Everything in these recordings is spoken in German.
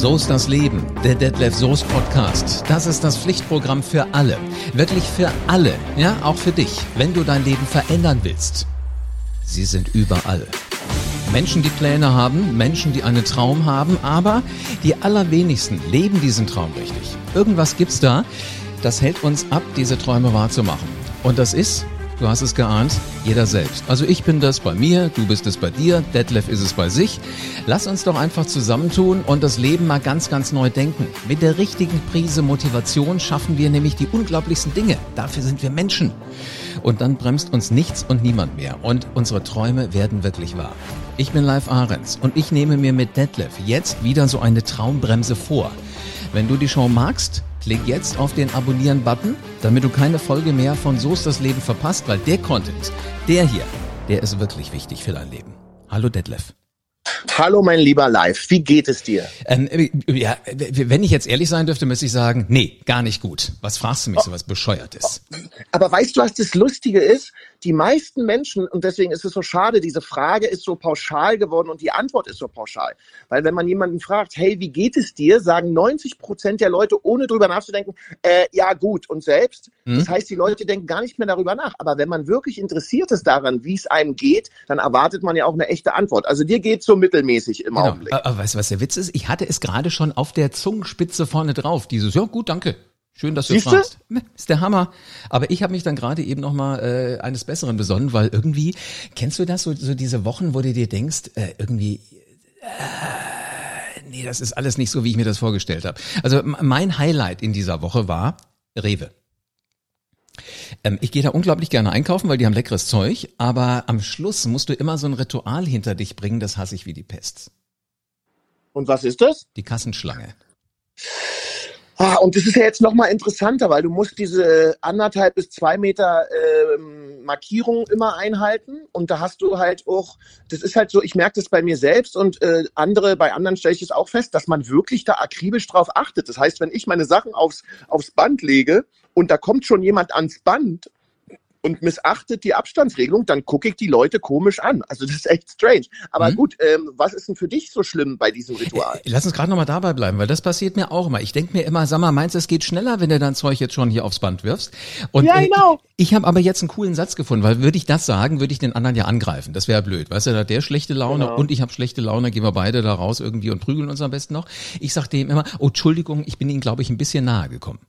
So ist das Leben, der Detlef Soest Podcast. Das ist das Pflichtprogramm für alle. Wirklich für alle. Ja, auch für dich, wenn du dein Leben verändern willst. Sie sind überall. Menschen, die Pläne haben, Menschen, die einen Traum haben, aber die allerwenigsten leben diesen Traum richtig. Irgendwas gibt's da, das hält uns ab, diese Träume wahrzumachen. Und das ist Du hast es geahnt, jeder selbst. Also ich bin das bei mir, du bist es bei dir, Detlef ist es bei sich. Lass uns doch einfach zusammentun und das Leben mal ganz, ganz neu denken. Mit der richtigen Prise Motivation schaffen wir nämlich die unglaublichsten Dinge. Dafür sind wir Menschen. Und dann bremst uns nichts und niemand mehr. Und unsere Träume werden wirklich wahr. Ich bin Live Ahrens und ich nehme mir mit Detlef jetzt wieder so eine Traumbremse vor. Wenn du die Show magst, Klick jetzt auf den Abonnieren-Button, damit du keine Folge mehr von So ist das Leben verpasst, weil der Content, der hier, der ist wirklich wichtig für dein Leben. Hallo Detlef. Hallo mein lieber Live, wie geht es dir? Ähm, ja, wenn ich jetzt ehrlich sein dürfte, müsste ich sagen, nee, gar nicht gut. Was fragst du mich so was Bescheuertes? Aber weißt du, was das Lustige ist? Die meisten Menschen, und deswegen ist es so schade, diese Frage ist so pauschal geworden und die Antwort ist so pauschal. Weil wenn man jemanden fragt, hey, wie geht es dir, sagen 90 Prozent der Leute, ohne drüber nachzudenken, äh, ja gut, und selbst. Mhm. Das heißt, die Leute denken gar nicht mehr darüber nach. Aber wenn man wirklich interessiert ist daran, wie es einem geht, dann erwartet man ja auch eine echte Antwort. Also dir geht so mittelmäßig im genau. Augenblick. Aber weißt du, was der Witz ist? Ich hatte es gerade schon auf der Zungenspitze vorne drauf. Dieses, ja gut, danke. Schön, dass du Siehste? fragst. Ist der Hammer. Aber ich habe mich dann gerade eben noch mal äh, eines Besseren besonnen, weil irgendwie kennst du das so, so diese Wochen, wo du dir denkst, äh, irgendwie äh, nee, das ist alles nicht so, wie ich mir das vorgestellt habe. Also mein Highlight in dieser Woche war Rewe. Ähm, ich gehe da unglaublich gerne einkaufen, weil die haben leckeres Zeug, aber am Schluss musst du immer so ein Ritual hinter dich bringen, das hasse ich wie die Pest. Und was ist das? Die Kassenschlange. Ah, und das ist ja jetzt nochmal interessanter, weil du musst diese anderthalb bis zwei Meter ähm, Markierung immer einhalten. Und da hast du halt auch, das ist halt so, ich merke das bei mir selbst und äh, andere, bei anderen stelle ich es auch fest, dass man wirklich da akribisch drauf achtet. Das heißt, wenn ich meine Sachen aufs, aufs Band lege und da kommt schon jemand ans Band und missachtet die Abstandsregelung, dann gucke ich die Leute komisch an. Also das ist echt strange. Aber mhm. gut, ähm, was ist denn für dich so schlimm bei diesem Ritual? Lass uns gerade nochmal dabei bleiben, weil das passiert mir auch immer. Ich denke mir immer, sag mal, meinst du, es geht schneller, wenn du dein Zeug jetzt schon hier aufs Band wirfst? Und, ja, äh, genau. Äh, ich habe aber jetzt einen coolen Satz gefunden, weil würde ich das sagen, würde ich den anderen ja angreifen. Das wäre blöd. Weißt du, da hat der schlechte Laune genau. und ich habe schlechte Laune, gehen wir beide da raus irgendwie und prügeln uns am besten noch. Ich sag dem immer, oh, Entschuldigung, ich bin Ihnen, glaube ich, ein bisschen nahe gekommen.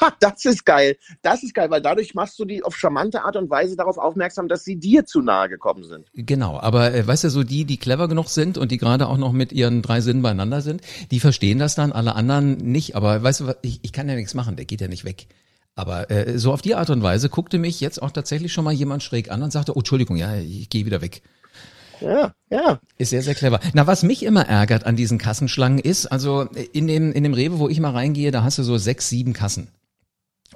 das ist geil. Das ist geil, weil dadurch machst du die auf charmante Art und Weise darauf aufmerksam, dass sie dir zu nahe gekommen sind. Genau, aber äh, weißt du, so die, die clever genug sind und die gerade auch noch mit ihren drei Sinnen beieinander sind, die verstehen das dann, alle anderen nicht. Aber weißt du, ich, ich kann ja nichts machen, der geht ja nicht weg. Aber äh, so auf die Art und Weise guckte mich jetzt auch tatsächlich schon mal jemand schräg an und sagte, oh, Entschuldigung, ja, ich gehe wieder weg. Ja, ja. Ist sehr, sehr clever. Na, was mich immer ärgert an diesen Kassenschlangen ist, also in dem, in dem Rewe, wo ich mal reingehe, da hast du so sechs, sieben Kassen.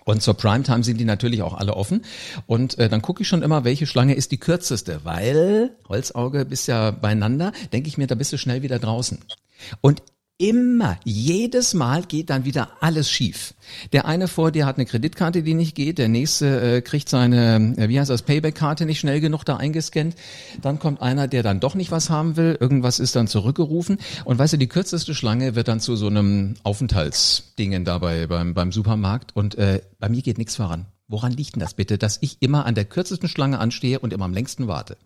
Und zur Primetime sind die natürlich auch alle offen. Und äh, dann gucke ich schon immer, welche Schlange ist die kürzeste, weil Holzauge bist ja beieinander, denke ich mir, da bist du schnell wieder draußen. Und immer, jedes Mal geht dann wieder alles schief. Der eine vor dir hat eine Kreditkarte, die nicht geht, der nächste äh, kriegt seine, äh, wie heißt das, Payback-Karte nicht schnell genug da eingescannt. Dann kommt einer, der dann doch nicht was haben will, irgendwas ist dann zurückgerufen. Und weißt du, die kürzeste Schlange wird dann zu so einem Aufenthaltsdingen dabei beim, beim Supermarkt. Und äh, bei mir geht nichts voran. Woran liegt denn das bitte, dass ich immer an der kürzesten Schlange anstehe und immer am längsten warte?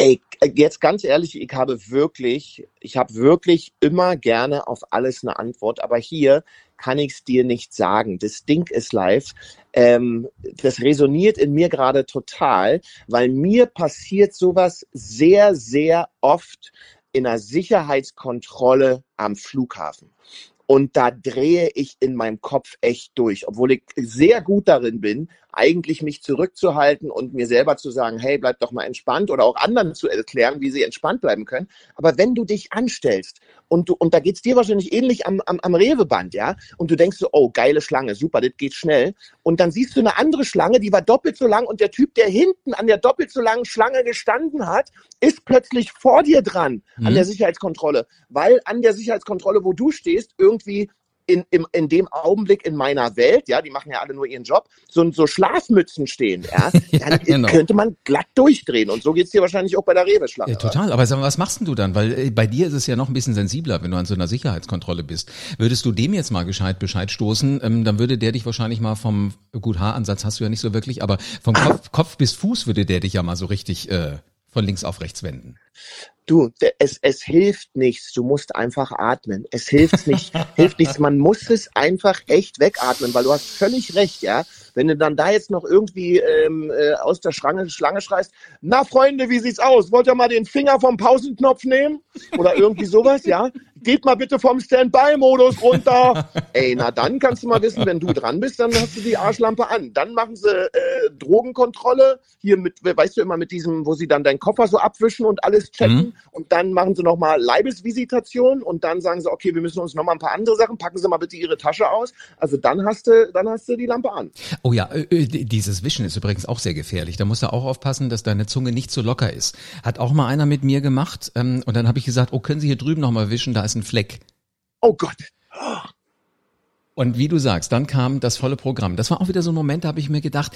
Ey, jetzt ganz ehrlich, ich habe wirklich, ich habe wirklich immer gerne auf alles eine Antwort, aber hier kann ich es dir nicht sagen. Das Ding ist live. Ähm, das resoniert in mir gerade total, weil mir passiert sowas sehr, sehr oft in einer Sicherheitskontrolle am Flughafen. Und da drehe ich in meinem Kopf echt durch, obwohl ich sehr gut darin bin, eigentlich mich zurückzuhalten und mir selber zu sagen, hey, bleib doch mal entspannt oder auch anderen zu erklären, wie sie entspannt bleiben können. Aber wenn du dich anstellst und du, und da geht's dir wahrscheinlich ähnlich am, am, am Reveband, ja, und du denkst so, oh, geile Schlange, super, das geht schnell. Und dann siehst du eine andere Schlange, die war doppelt so lang und der Typ, der hinten an der doppelt so langen Schlange gestanden hat, ist plötzlich vor dir dran mhm. an der Sicherheitskontrolle, weil an der Sicherheitskontrolle, wo du stehst, irgendwie in, in, in dem Augenblick in meiner Welt, ja, die machen ja alle nur ihren Job, so, so Schlafmützen stehen, ja, dann genau. könnte man glatt durchdrehen. Und so geht's dir wahrscheinlich auch bei der Rewe-Schlange. Ja, total. Aber sag mal, was machst denn du dann? Weil äh, bei dir ist es ja noch ein bisschen sensibler, wenn du an so einer Sicherheitskontrolle bist. Würdest du dem jetzt mal gescheit Bescheid stoßen, ähm, dann würde der dich wahrscheinlich mal vom, gut, Haaransatz hast du ja nicht so wirklich, aber vom Kopf, Kopf bis Fuß würde der dich ja mal so richtig äh, von links auf rechts wenden. Du, es, es hilft nichts. Du musst einfach atmen. Es hilft nicht, hilft nichts. Man muss es einfach echt wegatmen, weil du hast völlig recht, ja. Wenn du dann da jetzt noch irgendwie ähm, äh, aus der Schlange, Schlange schreist, na Freunde, wie sieht's aus? Wollt ihr mal den Finger vom Pausenknopf nehmen? Oder irgendwie sowas, ja? Geht mal bitte vom Standby-Modus runter. Ey, na dann kannst du mal wissen, wenn du dran bist, dann hast du die Arschlampe an. Dann machen sie äh, Drogenkontrolle, hier mit, weißt du immer, mit diesem, wo sie dann deinen Koffer so abwischen und alles checken. Mhm. Und dann machen sie nochmal Leibesvisitation und dann sagen sie, okay, wir müssen uns nochmal ein paar andere Sachen, packen Sie mal bitte Ihre Tasche aus. Also dann hast du, dann hast du die Lampe an. Oh ja, äh, äh, dieses Wischen ist übrigens auch sehr gefährlich. Da musst du auch aufpassen, dass deine Zunge nicht so locker ist. Hat auch mal einer mit mir gemacht ähm, und dann habe ich gesagt, oh, können Sie hier drüben nochmal wischen, da ist ein Fleck. Oh Gott. Und wie du sagst, dann kam das volle Programm. Das war auch wieder so ein Moment, da habe ich mir gedacht,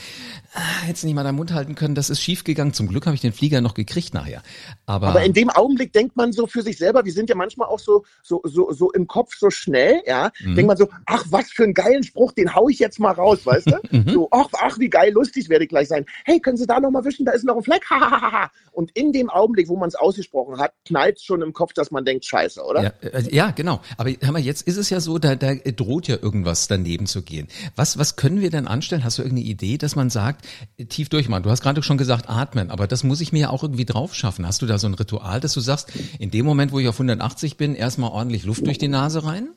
ah, hättest nicht mal deinen Mund halten können, das ist schief gegangen. Zum Glück habe ich den Flieger noch gekriegt nachher. Aber, Aber in dem Augenblick denkt man so für sich selber, wir sind ja manchmal auch so, so, so, so im Kopf so schnell, ja, mhm. denkt man so, ach, was für einen geilen Spruch, den hau ich jetzt mal raus, weißt du? Mhm. So, ach, ach, wie geil, lustig werde ich gleich sein. Hey, können Sie da noch mal wischen? Da ist noch ein Fleck. Und in dem Augenblick, wo man es ausgesprochen hat, knallt schon im Kopf, dass man denkt, scheiße, oder? Ja, äh, ja genau. Aber hör mal, jetzt ist es ja so, da, da droht ja irgendwas daneben zu gehen. Was, was können wir denn anstellen? Hast du irgendeine Idee, dass man sagt, tief durchmachen? Du hast gerade schon gesagt, atmen, aber das muss ich mir ja auch irgendwie drauf schaffen. Hast du da so ein Ritual, dass du sagst, in dem Moment, wo ich auf 180 bin, erstmal ordentlich Luft durch die Nase rein?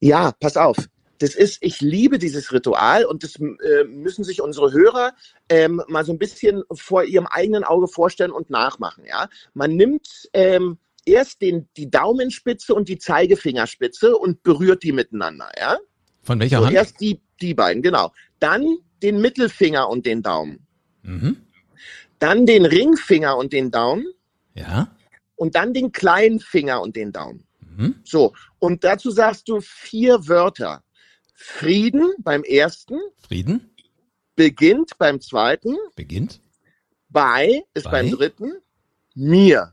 Ja, pass auf. Das ist, ich liebe dieses Ritual und das äh, müssen sich unsere Hörer ähm, mal so ein bisschen vor ihrem eigenen Auge vorstellen und nachmachen. Ja, man nimmt ähm, erst den, die Daumenspitze und die Zeigefingerspitze und berührt die miteinander. Ja, von welcher so, Hand? Erst die, die beiden, genau. Dann den Mittelfinger und den Daumen. Mhm. Dann den Ringfinger und den Daumen. Ja. Und dann den kleinen Finger und den Daumen. Mhm. So, und dazu sagst du vier Wörter. Frieden beim ersten. Frieden. Beginnt beim zweiten. Beginnt. Bei ist Bei. beim dritten. Mir.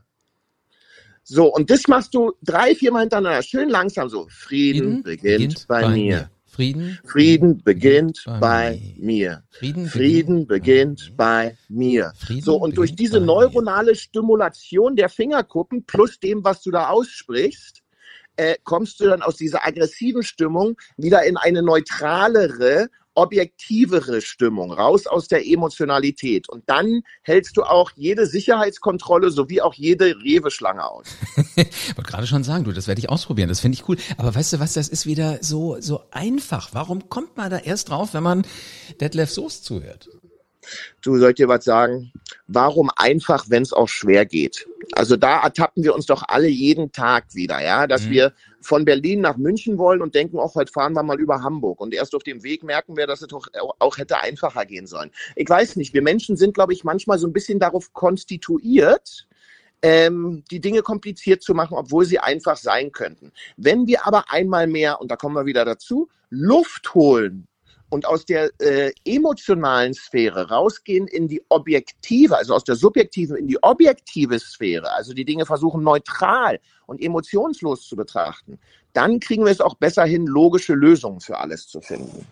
So, und das machst du drei, viermal hintereinander. Schön langsam so. Frieden, Frieden beginnt, beginnt, bei, bei mir. Frieden, Frieden beginnt bei, bei mir. Frieden, Frieden beginnt bei mir. Frieden so, und durch diese neuronale Stimulation der Fingerkuppen plus dem, was du da aussprichst, äh, kommst du dann aus dieser aggressiven Stimmung wieder in eine neutralere objektivere Stimmung, raus aus der Emotionalität. Und dann hältst du auch jede Sicherheitskontrolle sowie auch jede Rewe-Schlange aus. ich wollte gerade schon sagen, du, das werde ich ausprobieren, das finde ich cool. Aber weißt du was, das ist wieder so, so einfach. Warum kommt man da erst drauf, wenn man Detlef Soest zuhört? Du sollst dir was sagen? Warum einfach, wenn es auch schwer geht? Also da ertappen wir uns doch alle jeden Tag wieder, ja, dass mhm. wir von Berlin nach München wollen und denken, auch heute fahren wir mal über Hamburg. Und erst auf dem Weg merken wir, dass es doch auch hätte einfacher gehen sollen. Ich weiß nicht, wir Menschen sind, glaube ich, manchmal so ein bisschen darauf konstituiert, ähm, die Dinge kompliziert zu machen, obwohl sie einfach sein könnten. Wenn wir aber einmal mehr, und da kommen wir wieder dazu, Luft holen und aus der äh, emotionalen Sphäre rausgehen in die objektive, also aus der subjektiven in die objektive Sphäre, also die Dinge versuchen neutral und emotionslos zu betrachten, dann kriegen wir es auch besser hin, logische Lösungen für alles zu finden.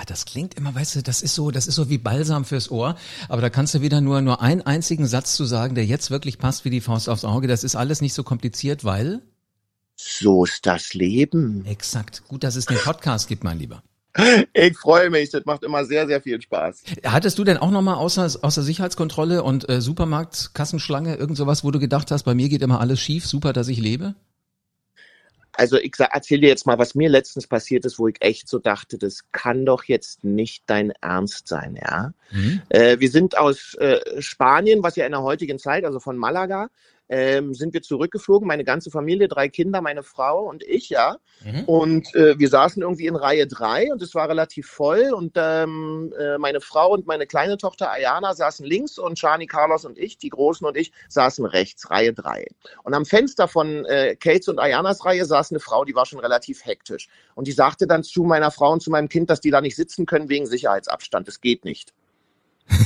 Ja, das klingt immer, weißt du, das ist so, das ist so wie Balsam fürs Ohr. Aber da kannst du wieder nur, nur einen einzigen Satz zu sagen, der jetzt wirklich passt wie die Faust aufs Auge. Das ist alles nicht so kompliziert, weil? So ist das Leben. Exakt. Gut, dass es den Podcast gibt, mein Lieber. Ich freue mich, das macht immer sehr, sehr viel Spaß. Hattest du denn auch nochmal außer, außer Sicherheitskontrolle und äh, Supermarkt, Kassenschlange, irgend sowas, wo du gedacht hast, bei mir geht immer alles schief, super, dass ich lebe? Also ich erzähle dir jetzt mal, was mir letztens passiert ist, wo ich echt so dachte, das kann doch jetzt nicht dein Ernst sein, ja. Mhm. Äh, wir sind aus äh, Spanien, was ja in der heutigen Zeit, also von Malaga, ähm, sind wir zurückgeflogen, meine ganze Familie, drei Kinder, meine Frau und ich, ja. Mhm. Und äh, wir saßen irgendwie in Reihe drei und es war relativ voll und ähm, äh, meine Frau und meine kleine Tochter Ayana saßen links und Shani, Carlos und ich, die Großen und ich, saßen rechts, Reihe drei. Und am Fenster von äh, Kates und Ayanas Reihe saß eine Frau, die war schon relativ hektisch. Und die sagte dann zu meiner Frau und zu meinem Kind, dass die da nicht sitzen können wegen Sicherheitsabstand. Das geht nicht.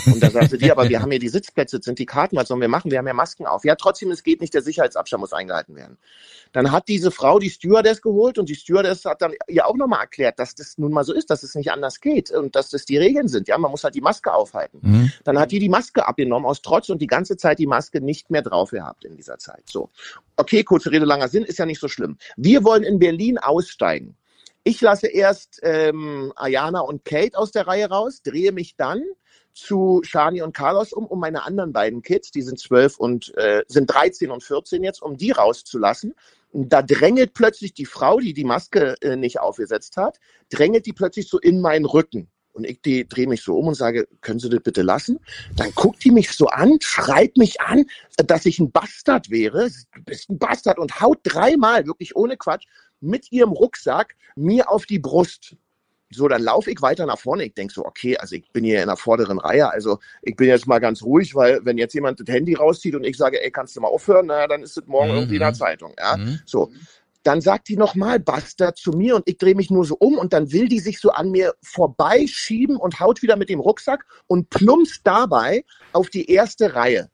Und da sagte die, aber wir haben ja die Sitzplätze, sind die Karten, was sollen wir machen? Wir haben ja Masken auf. Ja, trotzdem, es geht nicht, der Sicherheitsabstand muss eingehalten werden. Dann hat diese Frau die Stewardess geholt und die Stewardess hat dann ihr auch nochmal erklärt, dass das nun mal so ist, dass es nicht anders geht und dass das die Regeln sind. Ja, man muss halt die Maske aufhalten. Mhm. Dann hat die die Maske abgenommen aus Trotz und die ganze Zeit die Maske nicht mehr drauf gehabt in dieser Zeit. So. Okay, kurze Rede, langer Sinn, ist ja nicht so schlimm. Wir wollen in Berlin aussteigen. Ich lasse erst ähm, Ayana und Kate aus der Reihe raus, drehe mich dann zu Shani und Carlos um, um meine anderen beiden Kids, die sind zwölf und äh, sind 13 und 14 jetzt, um die rauszulassen. Da drängelt plötzlich die Frau, die die Maske äh, nicht aufgesetzt hat, drängelt die plötzlich so in meinen Rücken. Und ich drehe mich so um und sage, können Sie das bitte lassen? Dann guckt die mich so an, schreit mich an, dass ich ein Bastard wäre. Du bist ein Bastard und haut dreimal, wirklich ohne Quatsch, mit ihrem Rucksack mir auf die Brust. So, dann laufe ich weiter nach vorne. Ich denke so, okay, also ich bin hier in der vorderen Reihe, also ich bin jetzt mal ganz ruhig, weil wenn jetzt jemand das Handy rauszieht und ich sage, ey, kannst du mal aufhören, naja, dann ist es morgen mhm. irgendwie in der mhm. Zeitung. Ja, mhm. so. Dann sagt die nochmal Bastard zu mir und ich drehe mich nur so um und dann will die sich so an mir vorbeischieben und haut wieder mit dem Rucksack und plumpst dabei auf die erste Reihe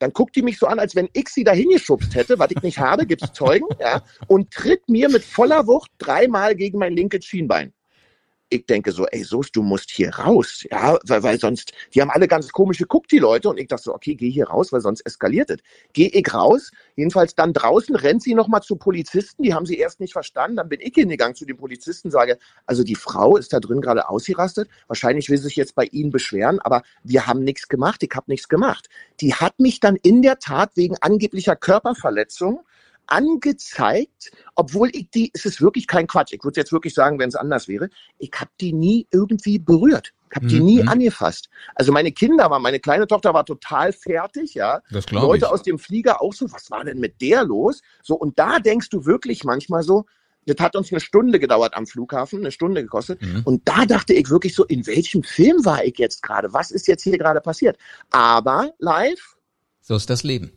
dann guckt die mich so an, als wenn ich sie dahin geschubst hätte, was ich nicht habe, gibt es Zeugen, ja, und tritt mir mit voller Wucht dreimal gegen mein linkes Schienbein ich denke so, ey, Soos, du musst hier raus, ja, weil, weil sonst, die haben alle ganz komisch geguckt, die Leute, und ich dachte so, okay, geh hier raus, weil sonst eskaliert es. Geh ich raus, jedenfalls dann draußen rennt sie nochmal zu Polizisten, die haben sie erst nicht verstanden, dann bin ich hingegangen zu den Polizisten, sage, also die Frau ist da drin gerade ausgerastet, wahrscheinlich will sie sich jetzt bei Ihnen beschweren, aber wir haben nichts gemacht, ich habe nichts gemacht. Die hat mich dann in der Tat wegen angeblicher Körperverletzung angezeigt, obwohl ich die, es ist wirklich kein Quatsch, ich würde jetzt wirklich sagen, wenn es anders wäre, ich habe die nie irgendwie berührt. Ich habe die mhm. nie angefasst. Also meine Kinder waren, meine kleine Tochter war total fertig, ja. Das Leute ich. aus dem Flieger auch so, was war denn mit der los? So, und da denkst du wirklich manchmal so, das hat uns eine Stunde gedauert am Flughafen, eine Stunde gekostet. Mhm. Und da dachte ich wirklich so, in welchem Film war ich jetzt gerade? Was ist jetzt hier gerade passiert? Aber live. So ist das Leben.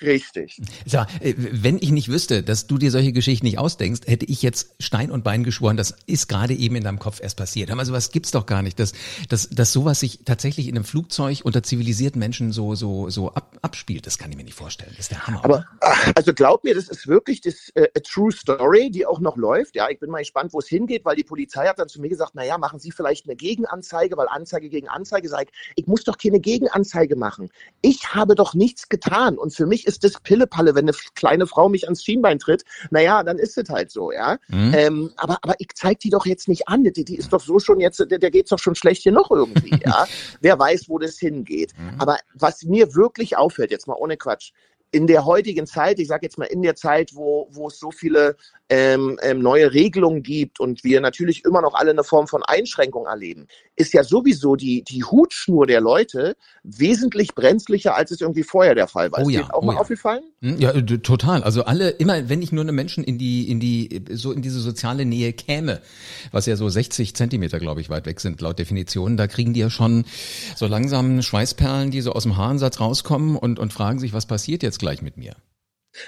Richtig. So, äh, wenn ich nicht wüsste, dass du dir solche Geschichten nicht ausdenkst, hätte ich jetzt Stein und Bein geschworen, das ist gerade eben in deinem Kopf erst passiert. Aber sowas gibt's doch gar nicht, dass, dass, dass sowas sich tatsächlich in einem Flugzeug unter zivilisierten Menschen so, so, so ab, abspielt. Das kann ich mir nicht vorstellen. Das ist der Hammer. Aber, also glaub mir, das ist wirklich das, äh, a true story, die auch noch läuft. Ja, ich bin mal gespannt, wo es hingeht, weil die Polizei hat dann zu mir gesagt, na ja, machen Sie vielleicht eine Gegenanzeige, weil Anzeige gegen Anzeige sei, ich muss doch keine Gegenanzeige machen. Ich habe doch nichts getan und für mich ist das Pillepalle, wenn eine kleine Frau mich ans Schienbein tritt. Naja, dann ist es halt so, ja. Mhm. Ähm, aber, aber ich zeig die doch jetzt nicht an. Die, die ist doch so schon jetzt, der, der geht's doch schon schlecht hier noch irgendwie, ja. Wer weiß, wo das hingeht. Mhm. Aber was mir wirklich auffällt, jetzt mal ohne Quatsch, in der heutigen Zeit, ich sage jetzt mal in der Zeit, wo, wo es so viele ähm, ähm, neue Regelungen gibt und wir natürlich immer noch alle eine Form von Einschränkung erleben, ist ja sowieso die, die Hutschnur der Leute wesentlich brenzlicher, als es irgendwie vorher der Fall war. Oh ja, ist dir auch oh mal ja. aufgefallen? Hm, ja, total. Also alle, immer wenn ich nur eine Menschen in die, in die, so in diese soziale Nähe käme, was ja so 60 Zentimeter, glaube ich, weit weg sind, laut Definition, da kriegen die ja schon so langsam Schweißperlen, die so aus dem Haarensatz rauskommen und, und fragen sich, was passiert jetzt gleich mit mir?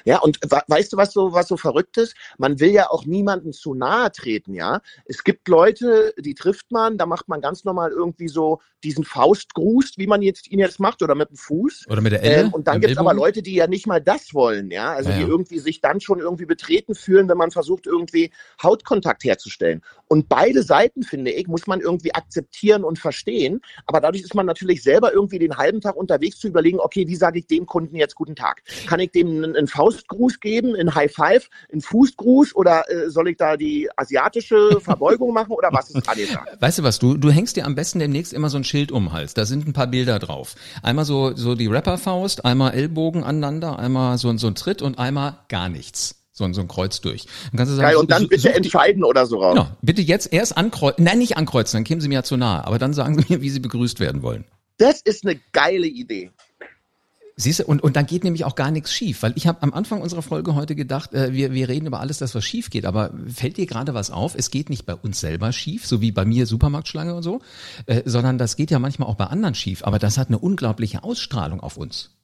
Ja, und weißt du, was so, was so verrückt ist? Man will ja auch niemanden zu nahe treten, ja. Es gibt Leute, die trifft man, da macht man ganz normal irgendwie so diesen Faustgruß, wie man jetzt ihn jetzt macht, oder mit dem Fuß. Oder mit der Elle. Ähm, und dann gibt es aber Leute, die ja nicht mal das wollen, ja. Also ja, die irgendwie sich dann schon irgendwie betreten fühlen, wenn man versucht, irgendwie Hautkontakt herzustellen. Und beide Seiten, finde ich, muss man irgendwie akzeptieren und verstehen. Aber dadurch ist man natürlich selber irgendwie den halben Tag unterwegs zu überlegen, okay, wie sage ich dem Kunden jetzt guten Tag? Kann ich dem einen Faustgruß geben, einen High Five, einen Fußgruß oder äh, soll ich da die asiatische Verbeugung machen oder was ist angesagt? Weißt du was, du, du hängst dir am besten demnächst immer so ein Schild um den Hals. Da sind ein paar Bilder drauf. Einmal so, so die Rapperfaust, einmal Ellbogen aneinander, einmal so, so ein Tritt und einmal gar nichts. So, ein so ein Kreuz durch. Dann kannst du sagen, Geil, und dann bitte entscheiden oder so raus. Genau, bitte jetzt erst ankreuzen, nein, nicht ankreuzen, dann kämen sie mir ja zu nahe, aber dann sagen sie mir, wie sie begrüßt werden wollen. Das ist eine geile Idee. Siehst du, und, und dann geht nämlich auch gar nichts schief, weil ich habe am Anfang unserer Folge heute gedacht, äh, wir, wir reden über alles, das was schief geht, aber fällt dir gerade was auf? Es geht nicht bei uns selber schief, so wie bei mir Supermarktschlange und so, äh, sondern das geht ja manchmal auch bei anderen schief, aber das hat eine unglaubliche Ausstrahlung auf uns.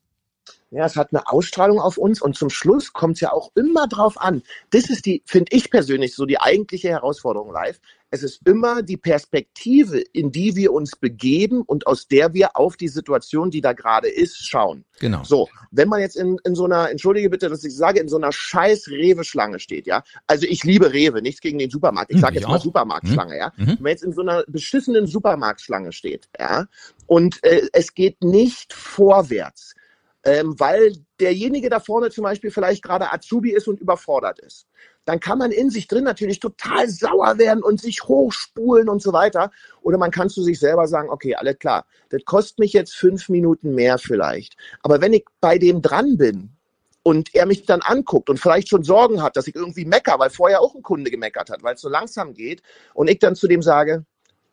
Ja, es hat eine Ausstrahlung auf uns und zum Schluss kommt es ja auch immer drauf an. Das ist die, finde ich persönlich, so die eigentliche Herausforderung live. Es ist immer die Perspektive, in die wir uns begeben und aus der wir auf die Situation, die da gerade ist, schauen. Genau. So, wenn man jetzt in, in so einer, entschuldige bitte, dass ich sage, in so einer scheiß Rewe-Schlange steht, ja. Also ich liebe Rewe, nichts gegen den Supermarkt. Ich Hm, sage jetzt mal auch. Supermarktschlange, Hm. ja. Mhm. Wenn man jetzt in so einer beschissenen Supermarktschlange steht, ja, und äh, es geht nicht vorwärts, ähm, weil derjenige da vorne zum Beispiel vielleicht gerade Azubi ist und überfordert ist, dann kann man in sich drin natürlich total sauer werden und sich hochspulen und so weiter. Oder man kann zu sich selber sagen, okay, alles klar, das kostet mich jetzt fünf Minuten mehr vielleicht. Aber wenn ich bei dem dran bin und er mich dann anguckt und vielleicht schon Sorgen hat, dass ich irgendwie mecker, weil vorher auch ein Kunde gemeckert hat, weil es so langsam geht, und ich dann zu dem sage,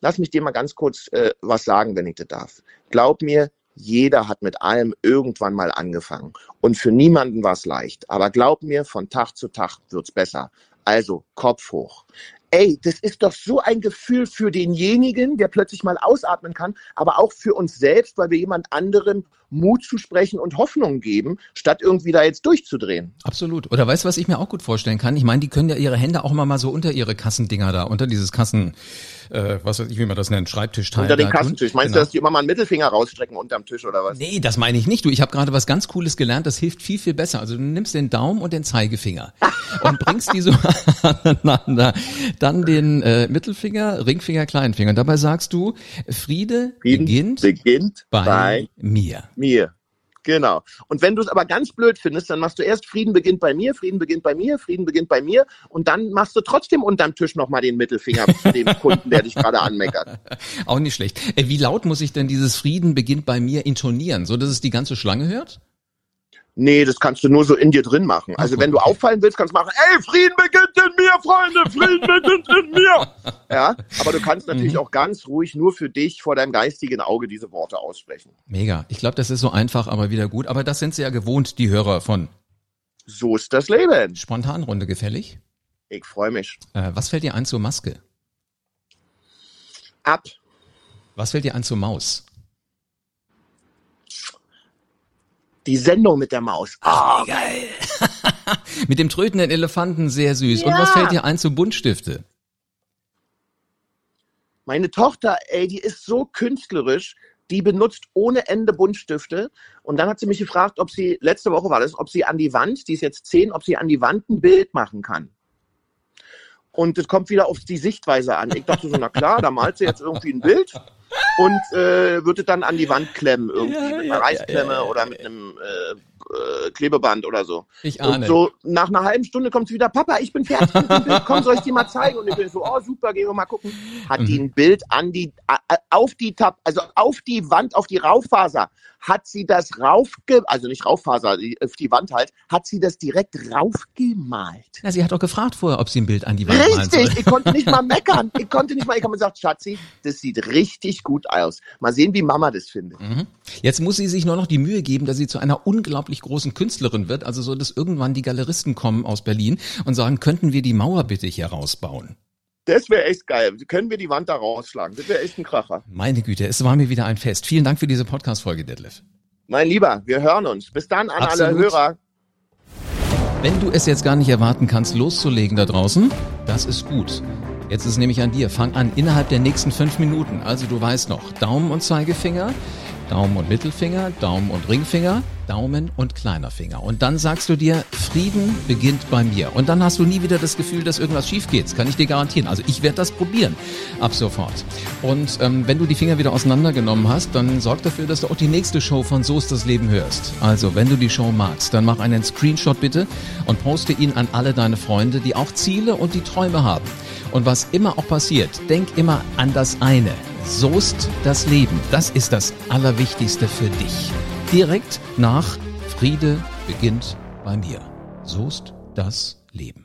lass mich dir mal ganz kurz äh, was sagen, wenn ich das darf. Glaub mir, jeder hat mit allem irgendwann mal angefangen. Und für niemanden war es leicht. Aber glaub mir, von Tag zu Tag wird's besser. Also Kopf hoch. Ey, das ist doch so ein Gefühl für denjenigen, der plötzlich mal ausatmen kann, aber auch für uns selbst, weil wir jemand anderem Mut zu sprechen und Hoffnung geben, statt irgendwie da jetzt durchzudrehen. Absolut. Oder weißt du, was ich mir auch gut vorstellen kann? Ich meine, die können ja ihre Hände auch immer mal so unter ihre Kassendinger da, unter dieses Kassen, äh, was weiß ich, wie man das nennt, Schreibtischteil. Unter den tun. Kassentisch. Meinst Genau. du, dass die immer mal einen Mittelfinger rausstrecken unterm Tisch oder was? Nee, das meine ich nicht. Du, ich habe gerade was ganz Cooles gelernt, das hilft viel, viel besser. Also du nimmst den Daumen und den Zeigefinger und bringst die so aneinander. Dann den äh, Mittelfinger, Ringfinger, Kleinfinger. Und dabei sagst du, Friede Frieden beginnt beginnt bei, bei mir. mir. Genau. Und wenn du es aber ganz blöd findest, dann machst du erst Frieden beginnt bei mir, Frieden beginnt bei mir, Frieden beginnt bei mir und dann machst du trotzdem unterm Tisch nochmal den Mittelfinger zu dem Kunden, der dich gerade anmeckert. Auch nicht schlecht. Äh, wie laut muss ich denn dieses Frieden beginnt bei mir intonieren, so dass es die ganze Schlange hört? Nee, das kannst du nur so in dir drin machen. Also wenn du auffallen willst, kannst du machen, ey, Frieden beginnt in mir, Freunde, Frieden beginnt in mir. Ja, aber du kannst natürlich Mhm. auch ganz ruhig nur für dich vor deinem geistigen Auge diese Worte aussprechen. Mega. Ich glaube, das ist so einfach, aber wieder gut. Aber das sind sie ja gewohnt, die Hörer von So ist das Leben. Spontanrunde gefällig. Ich freue mich. Äh, was fällt dir ein zur Maske? Ab. Was fällt dir ein zur Maus? Die Sendung mit der Maus. Ah, geil. Mit dem trötenden Elefanten sehr süß. Und Ja. was fällt dir ein zu Buntstifte? Meine Tochter, ey, die ist so künstlerisch, die benutzt ohne Ende Buntstifte. Und dann hat sie mich gefragt, ob sie, letzte Woche war das, ob sie an die Wand, die ist jetzt zehn, ob sie an die Wand ein Bild machen kann. Und es kommt wieder auf die Sichtweise an. Ich dachte so, na klar, da malt sie jetzt irgendwie ein Bild und äh, wird es dann an die Wand klemmen, irgendwie Ja, mit einer Reißklemme ja, ja, ja, oder mit einem äh, äh, Klebeband oder so. Ich Und ahne. so nach einer halben Stunde kommt sie wieder, Papa, ich bin fertig mit dem Bild, komm, soll ich dir mal zeigen? Und ich bin so, oh super, gehen wir mal gucken. Hat die Mhm. ein Bild an die, auf die Tab, also auf die Wand, auf die Rauffaser, hat sie das raufge, also nicht Rauffaser, die, auf die Wand halt, hat sie das direkt raufgemalt. Na, sie hat doch gefragt vorher, ob sie ein Bild an die Wand malen soll. Richtig, ich konnte nicht mal meckern. Ich konnte nicht mal, ich habe gesagt, Schatzi, das sieht richtig gut aus. Mal sehen, wie Mama das findet. Mhm. Jetzt muss sie sich nur noch die Mühe geben, dass sie zu einer unglaublich großen Künstlerin wird. Also so, dass irgendwann die Galeristen kommen aus Berlin und sagen, könnten wir die Mauer bitte hier rausbauen? Das wäre echt geil. Können wir die Wand da rausschlagen? Das wäre echt ein Kracher. Meine Güte, es war mir wieder ein Fest. Vielen Dank für diese Podcast-Folge, Detlef. Mein Lieber, wir hören uns. Bis dann an alle Absolut. Hörer. Wenn du es jetzt gar nicht erwarten kannst, loszulegen da draußen, das ist gut. Jetzt ist es nämlich an dir. Fang an innerhalb der nächsten fünf Minuten. Also du weißt noch, Daumen und Zeigefinger, Daumen und Mittelfinger, Daumen und Ringfinger, Daumen und kleiner Finger. Und dann sagst du dir, Frieden beginnt bei mir. Und dann hast du nie wieder das Gefühl, dass irgendwas schief geht. Das kann ich dir garantieren. Also ich werde das probieren. Ab sofort. Und ähm, wenn du die Finger wieder auseinandergenommen hast, dann sorg dafür, dass du auch die nächste Show von So ist das Leben hörst. Also, wenn du die Show magst, dann mach einen Screenshot bitte und poste ihn an alle deine Freunde, die auch Ziele und die Träume haben. Und was immer auch passiert, denk immer an das eine. Soest das Leben. Das ist das Allerwichtigste für dich. Direkt nach Friede beginnt bei mir. Soest das Leben.